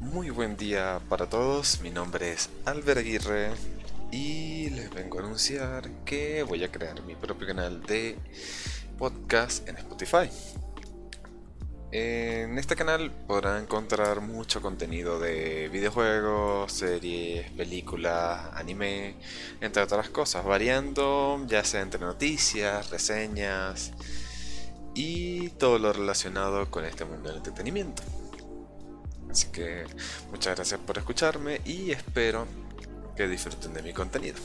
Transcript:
Muy buen día para todos, mi nombre es Albert Aguirre y les vengo a anunciar que voy a crear mi propio canal de podcast en Spotify. En este canal podrán encontrar mucho contenido de videojuegos, series, películas, anime, entre otras cosas, variando ya sea entre noticias, reseñas y todo lo relacionado con este mundo del entretenimiento. Así que muchas gracias por escucharme y espero que disfruten de mi contenido.